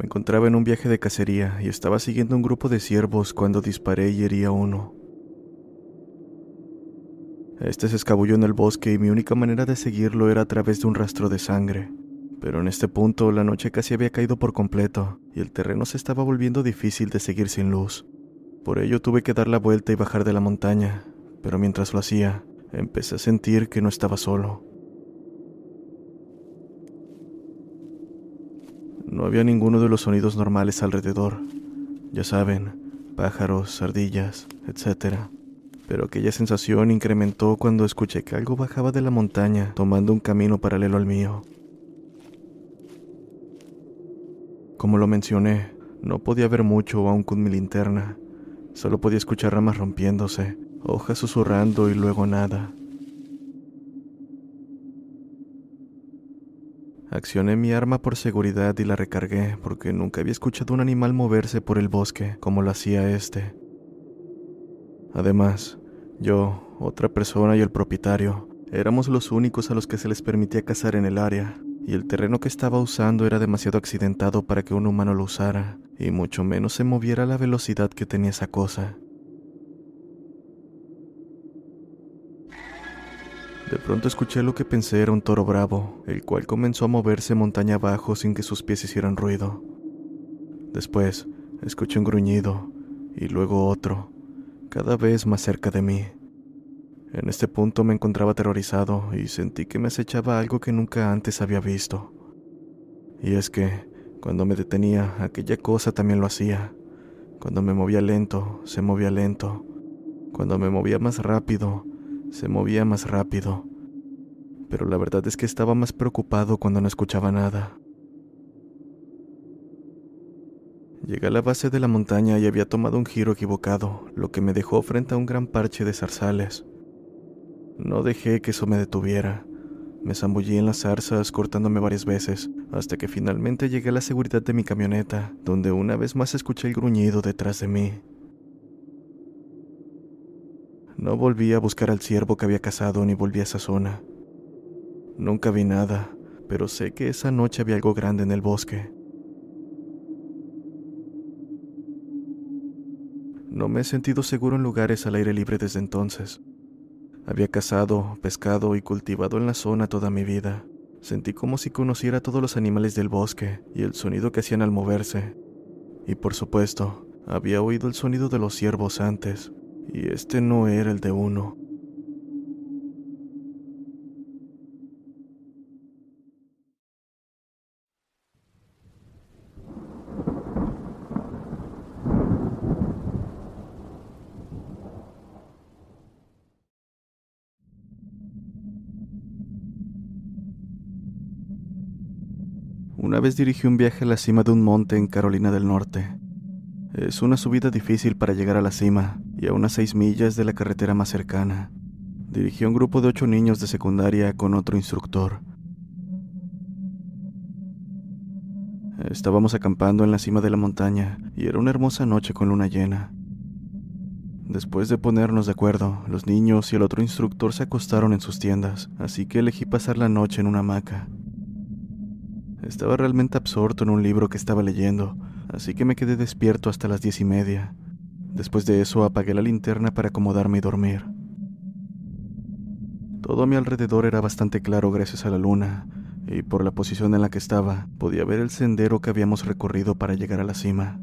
Me encontraba en un viaje de cacería y estaba siguiendo un grupo de ciervos cuando disparé y herí a uno. Este se escabulló en el bosque y mi única manera de seguirlo era a través de un rastro de sangre. Pero en este punto la noche casi había caído por completo y el terreno se estaba volviendo difícil de seguir sin luz. Por ello tuve que dar la vuelta y bajar de la montaña, pero mientras lo hacía, empecé a sentir que no estaba solo. No había ninguno de los sonidos normales alrededor. Ya saben, pájaros, ardillas, etc. Pero aquella sensación incrementó cuando escuché que algo bajaba de la montaña tomando un camino paralelo al mío. Como lo mencioné, no podía ver mucho aún con mi linterna. Solo podía escuchar ramas rompiéndose, hojas susurrando y luego nada. Accioné mi arma por seguridad y la recargué porque nunca había escuchado un animal moverse por el bosque como lo hacía este. Además, yo, otra persona y el propietario éramos los únicos a los que se les permitía cazar en el área, y el terreno que estaba usando era demasiado accidentado para que un humano lo usara, y mucho menos se moviera a la velocidad que tenía esa cosa. De pronto escuché lo que pensé era un toro bravo, el cual comenzó a moverse montaña abajo sin que sus pies hicieran ruido. Después, escuché un gruñido, y luego otro, cada vez más cerca de mí. En este punto me encontraba aterrorizado y sentí que me acechaba algo que nunca antes había visto. Y es que, cuando me detenía, aquella cosa también lo hacía. Cuando me movía lento, se movía lento. Cuando me movía más rápido, se movía más rápido. Pero la verdad es que estaba más preocupado cuando no escuchaba nada. Llegué a la base de la montaña y había tomado un giro equivocado, lo que me dejó frente a un gran parche de zarzales. No dejé que eso me detuviera. Me zambullí en las zarzas cortándome varias veces, hasta que finalmente llegué a la seguridad de mi camioneta, donde una vez más escuché el gruñido detrás de mí. No volví a buscar al ciervo que había cazado ni volví a esa zona. Nunca vi nada, pero sé que esa noche había algo grande en el bosque. No me he sentido seguro en lugares al aire libre desde entonces. Había cazado, pescado y cultivado en la zona toda mi vida. Sentí como si conociera todos los animales del bosque y el sonido que hacían al moverse. Y por supuesto, había oído el sonido de los ciervos antes, y este no era el de uno. Una vez dirigí un viaje a la cima de un monte en Carolina del Norte. Es una subida difícil para llegar a la cima y a unas seis millas de la carretera más cercana. Dirigí a un grupo de ocho niños de secundaria con otro instructor. Estábamos acampando en la cima de la montaña y era una hermosa noche con luna llena. Después de ponernos de acuerdo, los niños y el otro instructor se acostaron en sus tiendas, así que elegí pasar la noche en una hamaca. Estaba realmente absorto en un libro que estaba leyendo, así que me quedé despierto hasta las diez y media. Después de eso apagué la linterna para acomodarme y dormir. Todo a mi alrededor era bastante claro gracias a la luna, y por la posición en la que estaba, podía ver el sendero que habíamos recorrido para llegar a la cima.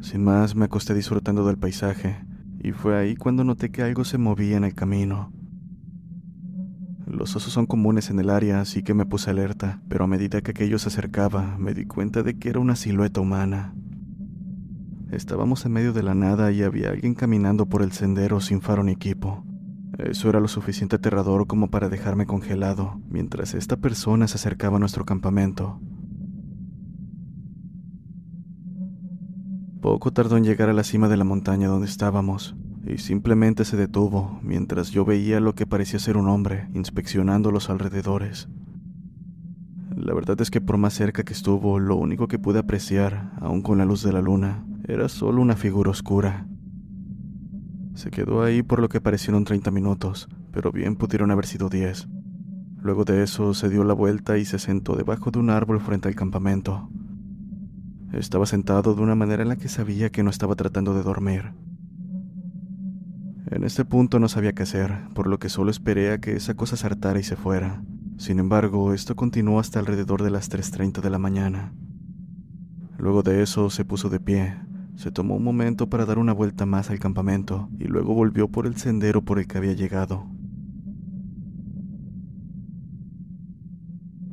Sin más, me acosté disfrutando del paisaje, y fue ahí cuando noté que algo se movía en el camino. Los osos son comunes en el área, así que me puse alerta, pero a medida que aquello se acercaba, me di cuenta de que era una silueta humana. Estábamos en medio de la nada y había alguien caminando por el sendero sin faro ni equipo. Eso era lo suficiente aterrador como para dejarme congelado, mientras esta persona se acercaba a nuestro campamento. Poco tardó en llegar a la cima de la montaña donde estábamos, y simplemente se detuvo mientras yo veía lo que parecía ser un hombre inspeccionando los alrededores. La verdad es que por más cerca que estuvo, lo único que pude apreciar, aún con la luz de la luna, era solo una figura oscura. Se quedó ahí por lo que parecieron 30 minutos, pero bien pudieron haber sido 10. Luego de eso se dio la vuelta y se sentó debajo de un árbol frente al campamento. Estaba sentado de una manera en la que sabía que no estaba tratando de dormir. En este punto no sabía qué hacer, por lo que solo esperé a que esa cosa saltara y se fuera. Sin embargo, esto continuó hasta alrededor de las 3.30 de la mañana. Luego de eso se puso de pie, se tomó un momento para dar una vuelta más al campamento y luego volvió por el sendero por el que había llegado.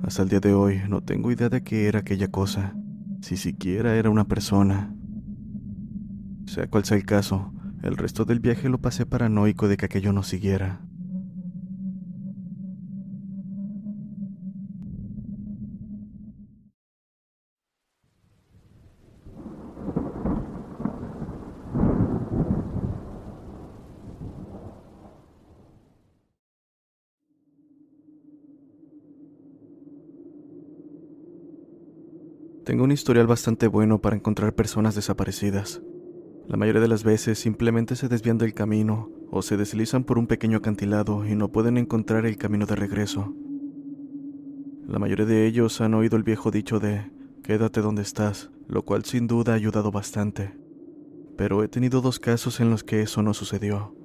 Hasta el día de hoy no tengo idea de qué era aquella cosa, si siquiera era una persona. Sea cual sea el caso, el resto del viaje lo pasé paranoico de que aquello no siguiera. Tengo un historial bastante bueno para encontrar personas desaparecidas. La mayoría de las veces simplemente se desvían del camino o se deslizan por un pequeño acantilado y no pueden encontrar el camino de regreso. La mayoría de ellos han oído el viejo dicho de quédate donde estás, lo cual sin duda ha ayudado bastante. Pero he tenido dos casos en los que eso no sucedió.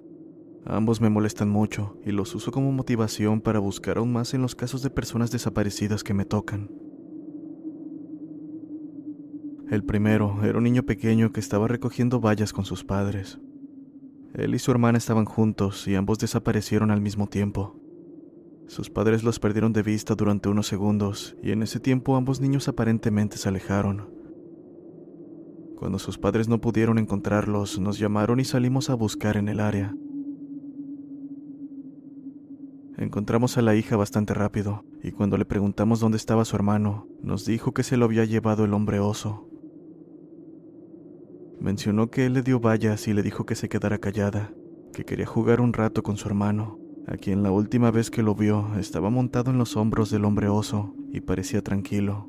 Ambos me molestan mucho y los uso como motivación para buscar aún más en los casos de personas desaparecidas que me tocan. El primero era un niño pequeño que estaba recogiendo bayas con sus padres. Él y su hermana estaban juntos y ambos desaparecieron al mismo tiempo. Sus padres los perdieron de vista durante unos segundos y en ese tiempo ambos niños aparentemente se alejaron. Cuando sus padres no pudieron encontrarlos, nos llamaron y salimos a buscar en el área. Encontramos a la hija bastante rápido, y cuando le preguntamos dónde estaba su hermano, nos dijo que se lo había llevado el hombre oso. Mencionó que él le dio vallas y le dijo que se quedara callada, que quería jugar un rato con su hermano, a quien la última vez que lo vio estaba montado en los hombros del hombre oso y parecía tranquilo.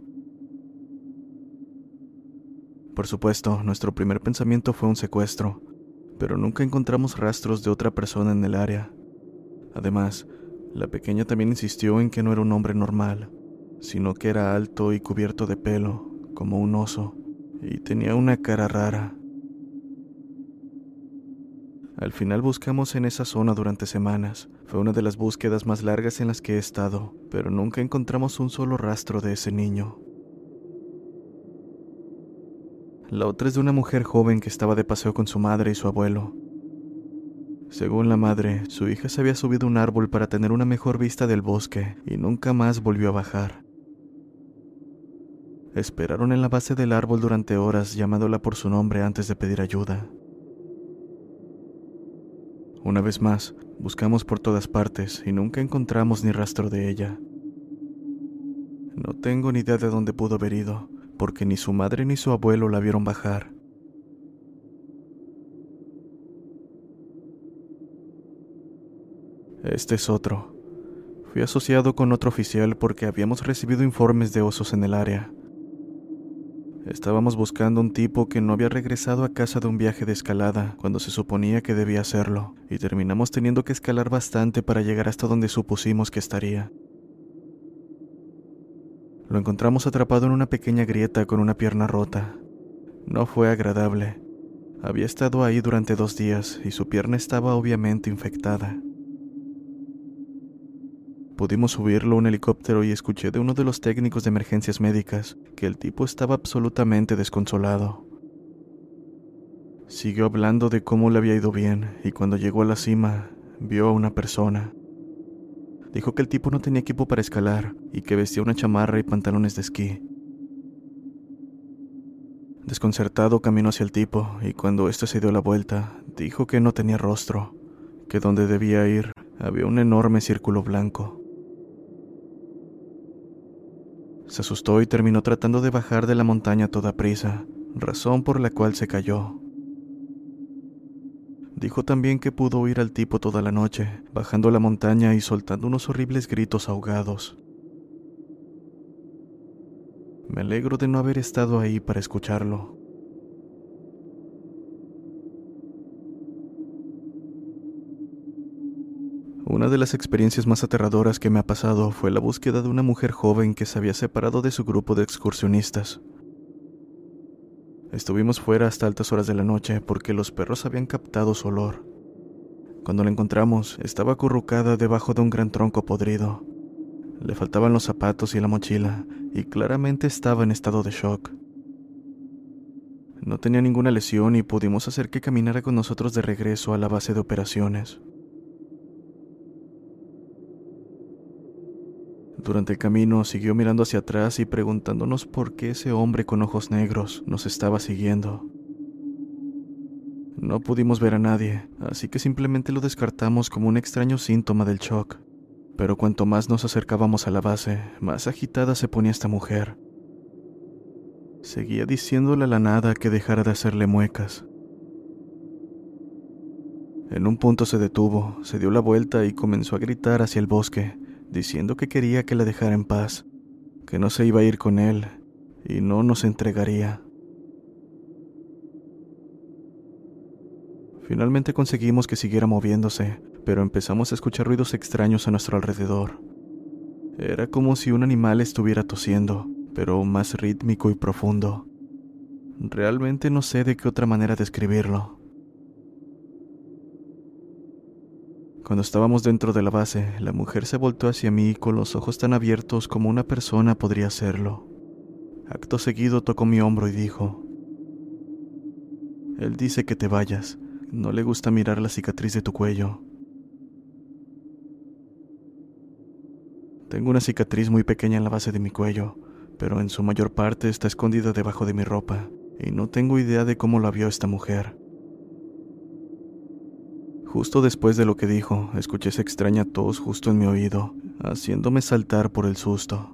Por supuesto, nuestro primer pensamiento fue un secuestro, pero nunca encontramos rastros de otra persona en el área. Además, la pequeña también insistió en que no era un hombre normal, sino que era alto y cubierto de pelo, como un oso, y tenía una cara rara. Al final buscamos en esa zona durante semanas. Fue una de las búsquedas más largas en las que he estado, pero nunca encontramos un solo rastro de ese niño. La otra es de una mujer joven que estaba de paseo con su madre y su abuelo. Según la madre, su hija se había subido un árbol para tener una mejor vista del bosque y nunca más volvió a bajar. Esperaron en la base del árbol durante horas llamándola por su nombre antes de pedir ayuda. Una vez más, buscamos por todas partes y nunca encontramos ni rastro de ella. No tengo ni idea de dónde pudo haber ido, porque ni su madre ni su abuelo la vieron bajar. Este es otro. Fui asociado con otro oficial porque habíamos recibido informes de osos en el área. Estábamos buscando un tipo que no había regresado a casa de un viaje de escalada cuando se suponía que debía hacerlo, y terminamos teniendo que escalar bastante para llegar hasta donde supusimos que estaría. Lo encontramos atrapado en una pequeña grieta con una pierna rota. No fue agradable. Había estado ahí durante dos días y su pierna estaba obviamente infectada. Pudimos subirlo a un helicóptero y escuché de uno de los técnicos de emergencias médicas que el tipo estaba absolutamente desconsolado. Siguió hablando de cómo le había ido bien y cuando llegó a la cima vio a una persona. Dijo que el tipo no tenía equipo para escalar y que vestía una chamarra y pantalones de esquí. Desconcertado caminó hacia el tipo y cuando éste se dio la vuelta, dijo que no tenía rostro, que donde debía ir había un enorme círculo blanco. Se asustó y terminó tratando de bajar de la montaña a toda prisa, razón por la cual se cayó. Dijo también que pudo oír al tipo toda la noche, bajando la montaña y soltando unos horribles gritos ahogados. Me alegro de no haber estado ahí para escucharlo. Una de las experiencias más aterradoras que me ha pasado fue la búsqueda de una mujer joven que se había separado de su grupo de excursionistas. Estuvimos fuera hasta altas horas de la noche porque los perros habían captado su olor. Cuando la encontramos, estaba acurrucada debajo de un gran tronco podrido. Le faltaban los zapatos y la mochila, y claramente estaba en estado de shock. No tenía ninguna lesión y pudimos hacer que caminara con nosotros de regreso a la base de operaciones. Durante el camino siguió mirando hacia atrás y preguntándonos por qué ese hombre con ojos negros nos estaba siguiendo. No pudimos ver a nadie, así que simplemente lo descartamos como un extraño síntoma del shock. Pero cuanto más nos acercábamos a la base, más agitada se ponía esta mujer. Seguía diciéndole a la nada que dejara de hacerle muecas. En un punto se detuvo, se dio la vuelta y comenzó a gritar hacia el bosque, diciendo que quería que la dejara en paz, que no se iba a ir con él y no nos entregaría. Finalmente conseguimos que siguiera moviéndose, pero empezamos a escuchar ruidos extraños a nuestro alrededor. Era como si un animal estuviera tosiendo, pero más rítmico y profundo. Realmente no sé de qué otra manera describirlo. Cuando estábamos dentro de la base, la mujer se voltó hacia mí con los ojos tan abiertos como una persona podría hacerlo. Acto seguido tocó mi hombro y dijo, Él dice que te vayas, no le gusta mirar la cicatriz de tu cuello. Tengo una cicatriz muy pequeña en la base de mi cuello, pero en su mayor parte está escondida debajo de mi ropa, y no tengo idea de cómo la vio esta mujer. Justo después de lo que dijo, escuché esa extraña tos justo en mi oído, haciéndome saltar por el susto.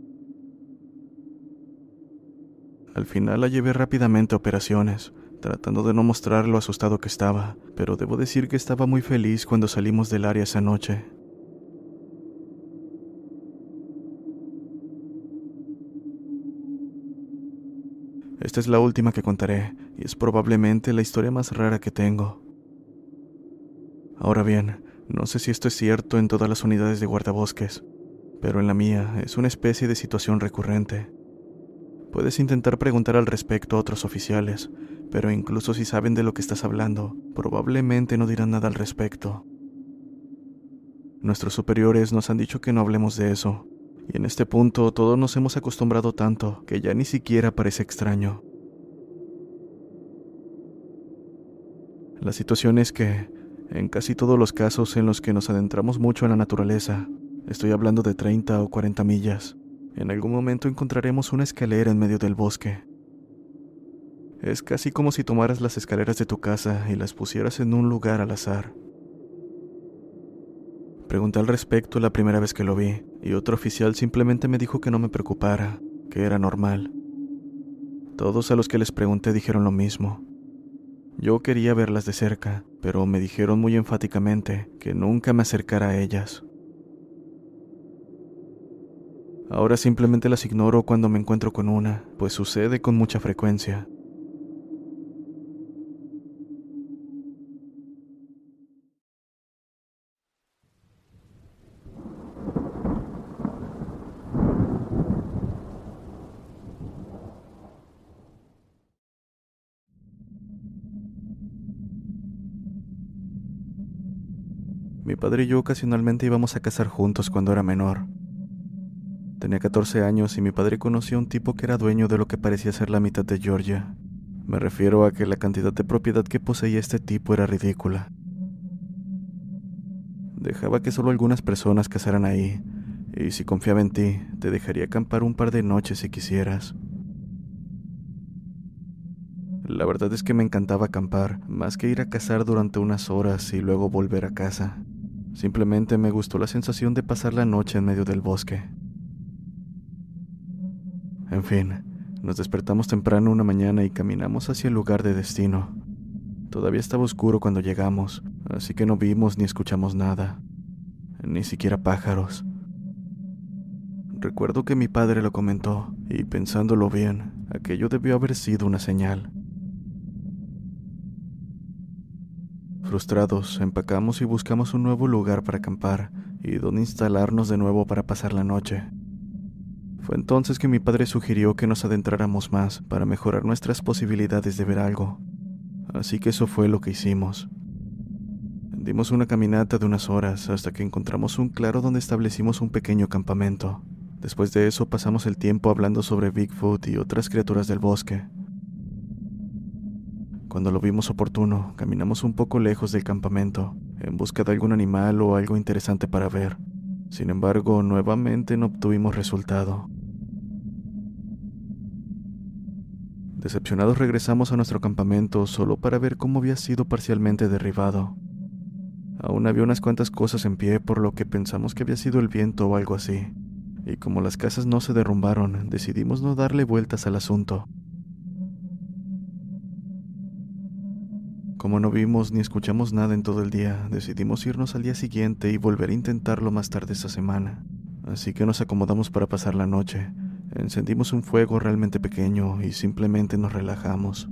Al final la llevé rápidamente a operaciones, tratando de no mostrar lo asustado que estaba, pero debo decir que estaba muy feliz cuando salimos del área esa noche. Esta es la última que contaré, y es probablemente la historia más rara que tengo. Ahora bien, no sé si esto es cierto en todas las unidades de guardabosques, pero en la mía es una especie de situación recurrente. Puedes intentar preguntar al respecto a otros oficiales, pero incluso si saben de lo que estás hablando, probablemente no dirán nada al respecto. Nuestros superiores nos han dicho que no hablemos de eso, y en este punto todos nos hemos acostumbrado tanto que ya ni siquiera parece extraño. La situación es que, en casi todos los casos en los que nos adentramos mucho en la naturaleza, estoy hablando de 30 o 40 millas, en algún momento encontraremos una escalera en medio del bosque. Es casi como si tomaras las escaleras de tu casa y las pusieras en un lugar al azar. Pregunté al respecto la primera vez que lo vi, y otro oficial simplemente me dijo que no me preocupara, que era normal. Todos a los que les pregunté dijeron lo mismo. Yo quería verlas de cerca, pero me dijeron muy enfáticamente que nunca me acercara a ellas. Ahora simplemente las ignoro cuando me encuentro con una, pues sucede con mucha frecuencia. Mi padre y yo ocasionalmente íbamos a cazar juntos cuando era menor. Tenía 14 años y mi padre conoció a un tipo que era dueño de lo que parecía ser la mitad de Georgia. Me refiero a que la cantidad de propiedad que poseía este tipo era ridícula. Dejaba que solo algunas personas cazaran ahí, y si confiaba en ti, te dejaría acampar un par de noches si quisieras. La verdad es que me encantaba acampar, más que ir a cazar durante unas horas y luego volver a casa. Simplemente me gustó la sensación de pasar la noche en medio del bosque. En fin, nos despertamos temprano una mañana y caminamos hacia el lugar de destino. Todavía estaba oscuro cuando llegamos, así que no vimos ni escuchamos nada, ni siquiera pájaros. Recuerdo que mi padre lo comentó, y pensándolo bien, aquello debió haber sido una señal. Frustrados, empacamos y buscamos un nuevo lugar para acampar y donde instalarnos de nuevo para pasar la noche. Fue entonces que mi padre sugirió que nos adentráramos más para mejorar nuestras posibilidades de ver algo. Así que eso fue lo que hicimos. Dimos una caminata de unas horas hasta que encontramos un claro donde establecimos un pequeño campamento. Después de eso pasamos el tiempo hablando sobre Bigfoot y otras criaturas del bosque. Cuando lo vimos oportuno, caminamos un poco lejos del campamento, en busca de algún animal o algo interesante para ver. Sin embargo, nuevamente no obtuvimos resultado. Decepcionados regresamos a nuestro campamento solo para ver cómo había sido parcialmente derribado. Aún había unas cuantas cosas en pie por lo que pensamos que había sido el viento o algo así. Y como las casas no se derrumbaron, decidimos no darle vueltas al asunto. Como no vimos ni escuchamos nada en todo el día, decidimos irnos al día siguiente y volver a intentarlo más tarde esa semana. Así que nos acomodamos para pasar la noche. Encendimos un fuego realmente pequeño y simplemente nos relajamos.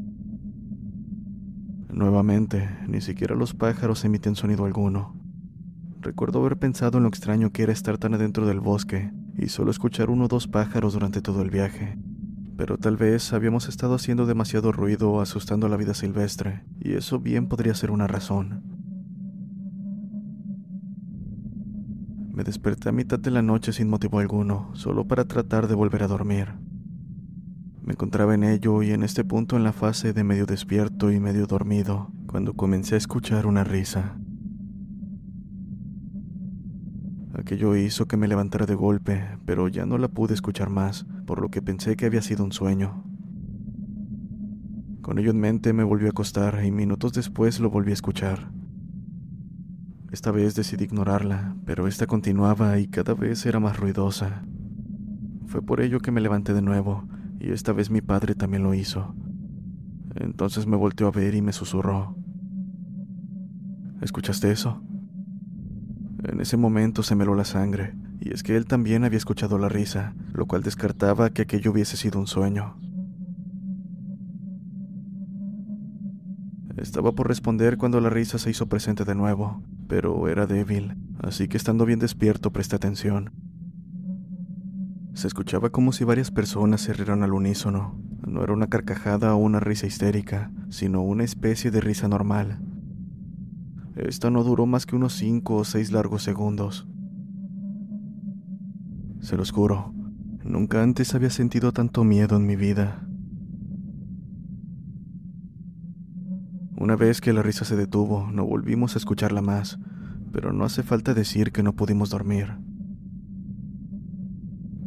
Nuevamente, ni siquiera los pájaros emiten sonido alguno. Recuerdo haber pensado en lo extraño que era estar tan adentro del bosque y solo escuchar uno o dos pájaros durante todo el viaje pero tal vez habíamos estado haciendo demasiado ruido asustando a la vida silvestre, y eso bien podría ser una razón. Me desperté a mitad de la noche sin motivo alguno, solo para tratar de volver a dormir. Me encontraba en ello y en este punto en la fase de medio despierto y medio dormido, cuando comencé a escuchar una risa. Aquello hizo que me levantara de golpe, pero ya no la pude escuchar más, por lo que pensé que había sido un sueño. Con ello en mente me volví a acostar y minutos después lo volví a escuchar. Esta vez decidí ignorarla, pero esta continuaba y cada vez era más ruidosa. Fue por ello que me levanté de nuevo, y esta vez mi padre también lo hizo. Entonces me volteó a ver y me susurró. ¿Escuchaste eso? En ese momento se me heló la sangre, y es que él también había escuchado la risa, lo cual descartaba que aquello hubiese sido un sueño. Estaba por responder cuando la risa se hizo presente de nuevo, pero era débil, así que estando bien despierto presté atención. Se escuchaba como si varias personas se rieran al unísono. No era una carcajada o una risa histérica, sino una especie de risa normal. Esta no duró más que unos cinco o seis largos segundos. Se los juro, nunca antes había sentido tanto miedo en mi vida. Una vez que la risa se detuvo, no volvimos a escucharla más, pero no hace falta decir que no pudimos dormir.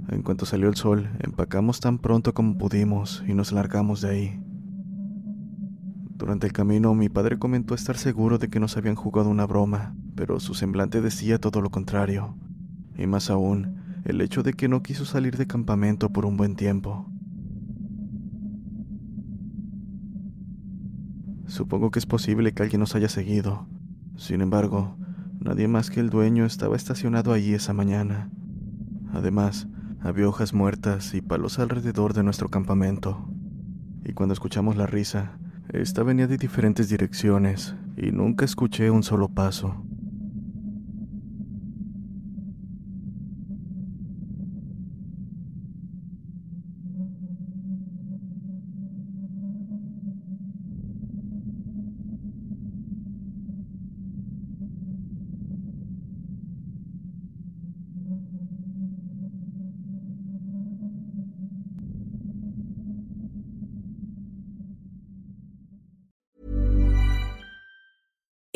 En cuanto salió el sol, empacamos tan pronto como pudimos y nos largamos de ahí. Durante el camino mi padre comentó estar seguro de que nos habían jugado una broma, pero su semblante decía todo lo contrario, y más aún, el hecho de que no quiso salir de campamento por un buen tiempo. Supongo que es posible que alguien nos haya seguido. Sin embargo, nadie más que el dueño estaba estacionado allí esa mañana. Además, había hojas muertas y palos alrededor de nuestro campamento. Y cuando escuchamos la risa, esta venía de diferentes direcciones y nunca escuché un solo paso.